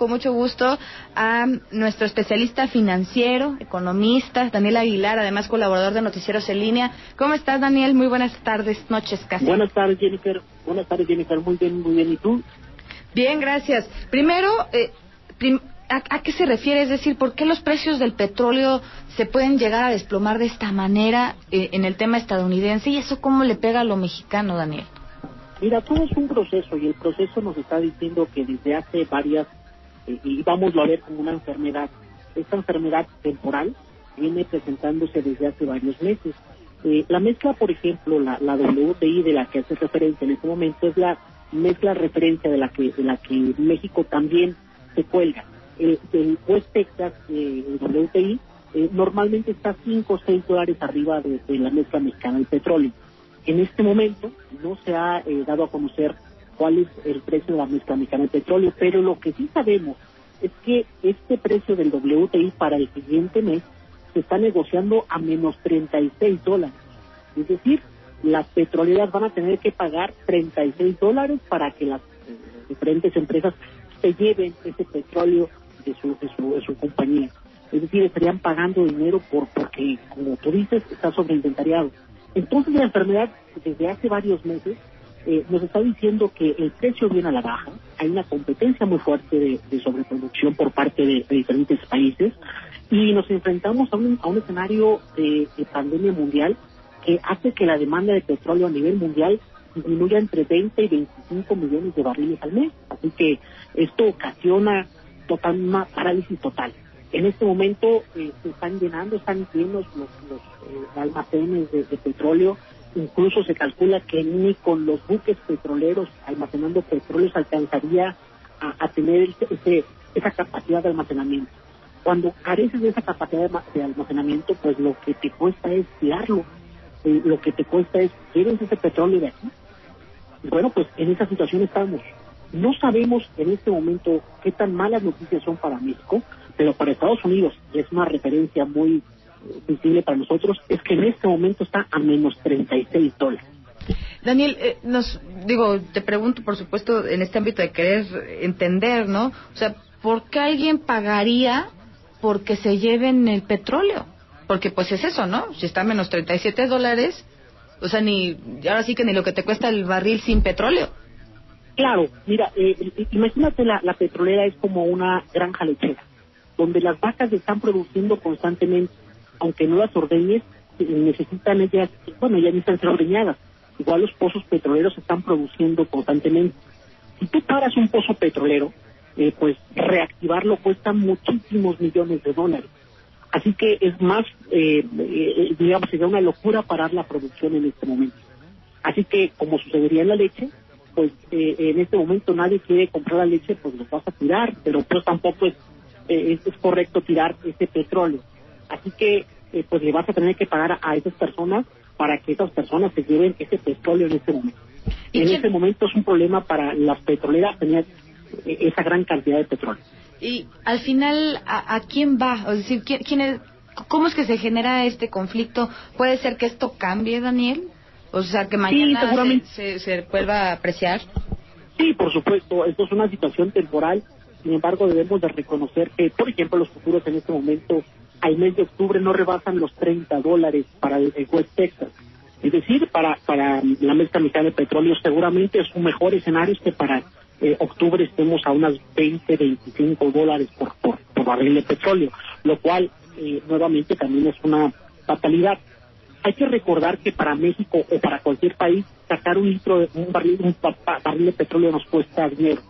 con mucho gusto a nuestro especialista financiero, economista, Daniel Aguilar, además colaborador de Noticieros en Línea. ¿Cómo estás, Daniel? Muy buenas tardes, noches casi. Buenas tardes, Jennifer. Buenas tardes, Jennifer. Muy bien, muy bien. ¿Y tú? Bien, gracias. Primero, eh, ¿a, qué se refiere? Es decir, ¿por qué los precios del petróleo se pueden llegar a desplomar de esta manera eh, en el tema estadounidense? ¿Y eso cómo le pega a lo mexicano, Daniel? Mira, todo es un proceso y el proceso nos está diciendo que desde hace varias y vamos a ver como una enfermedad. Esta enfermedad temporal viene presentándose desde hace varios meses. Eh, la mezcla, por ejemplo, la, WTI de la que hace referencia en este momento es la mezcla referencia de la que de la que México también se cuelga. El, el West Texas, eh, el WTI, eh, normalmente está 5 o 6 dólares arriba de, de, la mezcla mexicana del petróleo. En este momento no se ha dado a conocer cuál es el precio de la mezcla mexicana de petróleo, pero lo que sí sabemos es que este precio del WTI para el siguiente mes se está negociando a menos 36 dólares. Es decir, las petroleras van a tener que pagar 36 dólares para que las eh, diferentes empresas se lleven ese petróleo de su, de su, de su compañía. Es decir, estarían pagando dinero por porque, como tú dices, está sobreinventariado. Entonces la enfermedad desde hace varios meses eh, nos está diciendo que el precio viene a la baja, hay una competencia muy fuerte de, sobreproducción por parte de, diferentes países y nos enfrentamos a un, a un escenario de, pandemia mundial que hace que la demanda de petróleo a nivel mundial disminuya entre 20 y 25 millones de barriles al mes. Así que esto ocasiona total, una parálisis total. En este momento eh, se están llenando, están llenos los, los eh, almacenes de petróleo Incluso se calcula que ni con los buques petroleros almacenando petróleo se alcanzaría a, tener ese, esa capacidad de almacenamiento. Cuando careces de esa capacidad de, almacenamiento, pues lo que te cuesta es tirarlo. Eh, lo que te cuesta es, ¿quieres ese petróleo de aquí? bueno, pues en esa situación estamos. No sabemos en este momento qué tan malas noticias son para México, pero para Estados Unidos es una referencia muy visible para nosotros es que en este momento está a menos 36 dólares. Daniel, eh, nos digo, te pregunto, por supuesto, en este ámbito de querer entender, ¿no? O sea, ¿por qué alguien pagaría porque se lleven el petróleo? Porque pues es eso, ¿no? Si está a menos 37 dólares, o sea, ni ahora sí que ni lo que te cuesta el barril sin petróleo. Claro, mira, eh, imagínate la, la petrolera es como una granja lechera, donde las vacas están produciendo constantemente aunque no las ordeñes, eh, necesitan ellas, bueno, ya necesitan ser ordeñadas. Igual los pozos petroleros se están produciendo constantemente. Si tú paras un pozo petrolero, eh, pues reactivarlo cuesta muchísimos millones de dólares. Así que es más, eh, digamos, sería una locura parar la producción en este momento. Así que, como sucedería en la leche, pues en este momento nadie quiere comprar la leche, pues lo vas a tirar, pero pues tampoco es, es, es correcto tirar ese petróleo. Así que eh, pues le vas a tener que pagar a, esas personas para que esas personas se lleven ese petróleo en este momento. En este momento es un problema para las petroleras tener eh, esa gran cantidad de petróleo. Y al final, ¿a, quién va? Es decir, ¿quién, es, ¿cómo es que se genera este conflicto? ¿Puede ser que esto cambie, Daniel? O sea, que mañana se, se vuelva a apreciar. Sí, por supuesto. Esto es una situación temporal. Sin embargo, debemos de reconocer que, por ejemplo, los futuros en este momento al mes de octubre no rebasan los 30 dólares para el, West Texas. Es decir, para, para la mezcla mitad de petróleo seguramente es un mejor escenario que para eh, octubre estemos a unas 20, 25 dólares por, por, barril de petróleo, lo cual eh, nuevamente también es una fatalidad. Hay que recordar que para México o para cualquier país sacar un litro de un barril, un barril de petróleo nos cuesta dinero.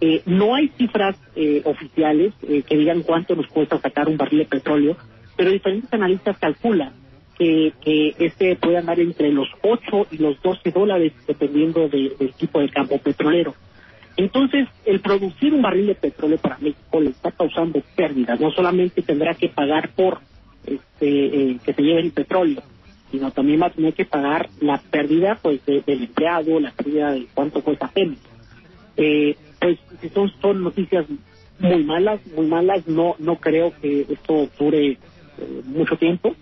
Eh, no hay cifras eh, oficiales eh, que digan cuánto nos cuesta sacar un barril de petróleo, pero diferentes analistas calculan que, que este puede andar entre los 8 y los 12 dólares dependiendo del tipo de campo petrolero. Entonces, el producir un barril de petróleo para México le está causando pérdidas. No solamente tendrá que pagar por este, que se lleve el petróleo, sino también va a tener que pagar la pérdida pues del empleado, la pérdida de cuánto cuesta Pemex. Eh, pues son, son noticias muy malas, muy malas. No, no creo que esto dure eh, mucho tiempo,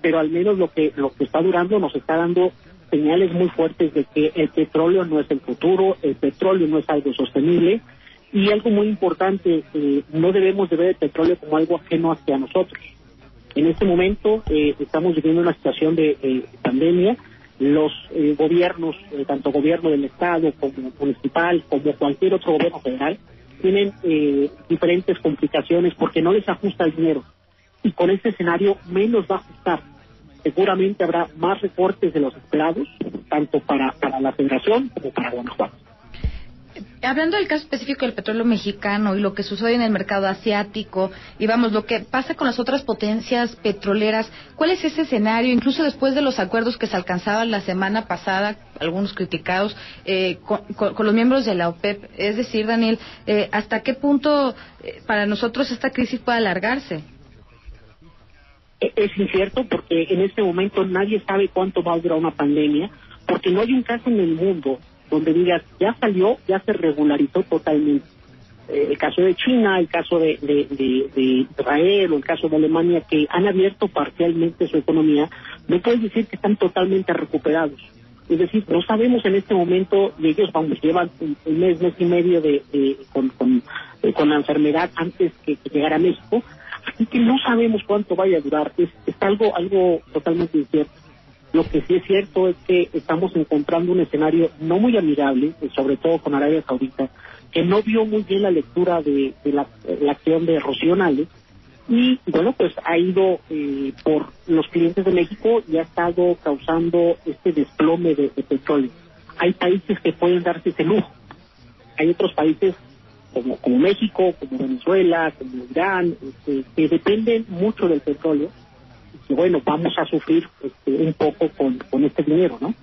pero al menos lo que, lo que está durando nos está dando señales muy fuertes de que el petróleo no es el futuro, el petróleo no es algo sostenible Y algo muy importante, eh, no debemos de ver el petróleo como algo ajeno hacia nosotros. En este momento eh, estamos viviendo una situación de pandemia. Los gobiernos, tanto gobierno del Estado como municipal, como cualquier otro gobierno federal, tienen diferentes complicaciones porque no les ajusta el dinero. Y con este escenario menos va a ajustar. Seguramente habrá más recortes de los empleados, tanto para, para la federación como para Guanajuato. Hablando del caso específico del petróleo mexicano y lo que sucede en el mercado asiático y vamos, lo que pasa con las otras potencias petroleras, ¿cuál es ese escenario? Incluso después de los acuerdos que se alcanzaban la semana pasada, algunos criticados, eh, con, los miembros de la OPEP. Es decir, Daniel, eh, ¿hasta qué punto eh, para nosotros esta crisis puede alargarse? Es incierto porque en este momento nadie sabe cuánto va a durar una pandemia, porque no hay un caso en el mundo donde digas, ya salió, ya se regularizó totalmente. Eh, el caso de China, el caso de, Israel o el caso de Alemania, que han abierto parcialmente su economía, no puedes decir que están totalmente recuperados. Es decir, no sabemos en este momento, y ellos vamos, llevan un, mes, mes y medio de, con, eh, con, la enfermedad antes que, llegara a México, así que no sabemos cuánto vaya a durar. Es, es algo, algo totalmente incierto. Lo que sí es cierto es que estamos encontrando un escenario no muy amigable, eh, sobre todo con Arabia Saudita, que no vio muy bien la lectura de, la, acción de Rocío y bueno, pues ha ido eh, por los clientes de México y ha estado causando este desplome de, petróleo. Hay países que pueden darse ese lujo. Hay otros países como, como México, como Venezuela, como Irán, este, que dependen mucho del petróleo bueno, vamos a sufrir este, un poco con, con este dinero, ¿no?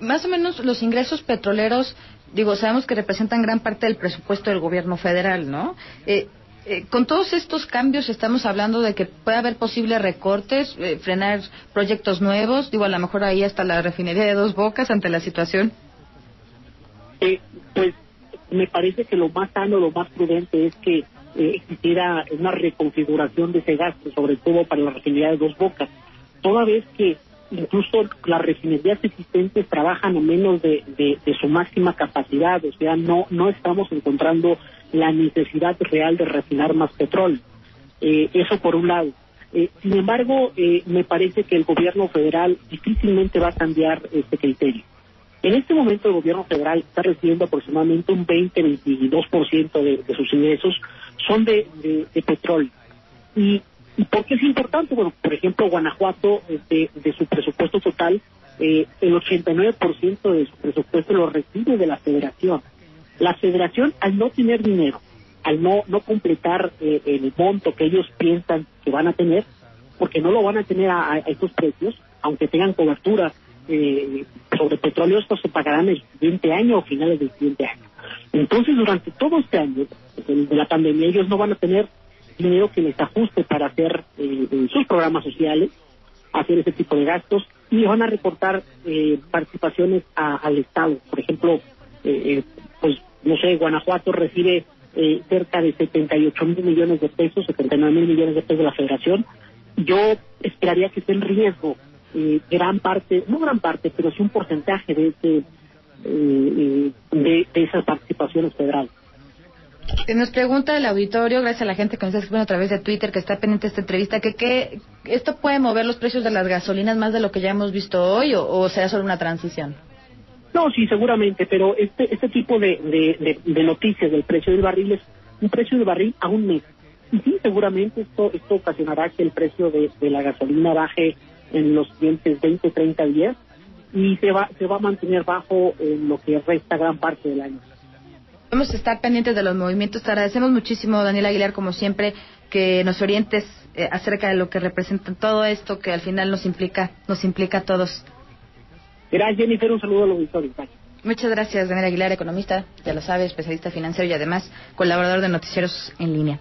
Más o menos los ingresos petroleros, digo, sabemos que representan gran parte del presupuesto del gobierno federal, ¿no? Eh, eh, con todos estos cambios estamos hablando de que puede haber posibles recortes, eh, frenar proyectos nuevos, digo, a lo mejor ahí hasta la refinería de dos bocas ante la situación. pues me parece que lo más sano, lo más prudente es que eh, existiera una reconfiguración de ese gasto, sobre todo para la refinería de Dos Bocas, toda vez que incluso las refinerías existentes trabajan a menos de, su máxima capacidad, o sea, no, no estamos encontrando la necesidad real de refinar más petróleo. Eh, eso por un lado. Eh, sin embargo, eh, me parece que el gobierno federal difícilmente va a cambiar este criterio. En este momento el gobierno federal está recibiendo aproximadamente un 20-22% de, de sus ingresos son de, petróleo. Y, ¿Y por qué es importante? Bueno, por ejemplo, Guanajuato, de, de su presupuesto total, eh, el 89% de su presupuesto lo recibe de la federación. La federación, al no tener dinero, al no, no completar eh, el monto que ellos piensan que van a tener, porque no lo van a tener a, estos precios, aunque tengan cobertura eh, sobre petróleo, esto se pagarán el siguiente año o finales del siguiente año. Entonces, durante todo este año de la pandemia, ellos no van a tener dinero que les ajuste para hacer eh, sus programas sociales, hacer ese tipo de gastos, y van a reportar eh, participaciones al Estado. Por ejemplo, eh, pues, no sé, Guanajuato recibe cerca de 78 mil millones de pesos, 79 mil millones de pesos de la Federación. Yo esperaría que esté en riesgo gran parte, no gran parte, pero sí un porcentaje de ese de, de, esas participaciones federales. Nos pregunta el auditorio, gracias a la gente que nos está escribiendo a través de Twitter, que está pendiente de esta entrevista, que, esto puede mover los precios de las gasolinas más de lo que ya hemos visto hoy o, será solo una transición. No, sí, seguramente, pero este, este tipo de, de, noticias del precio del barril es un precio del barril a un mes. Y sí, seguramente esto, esto ocasionará que el precio de, de la gasolina baje en los siguientes 20, 30 días y se va, se va a mantener bajo en lo que resta gran parte del año. Vamos a estar pendientes de los movimientos. Te agradecemos muchísimo, Daniel Aguilar, como siempre, que nos orientes eh, acerca de lo que representa todo esto que al final nos implica, nos implica a todos. Gracias, Jennifer. Un saludo a los auditores. Muchas gracias, Daniel Aguilar, economista, ya lo sabe, especialista financiero y además colaborador de Noticieros en Línea.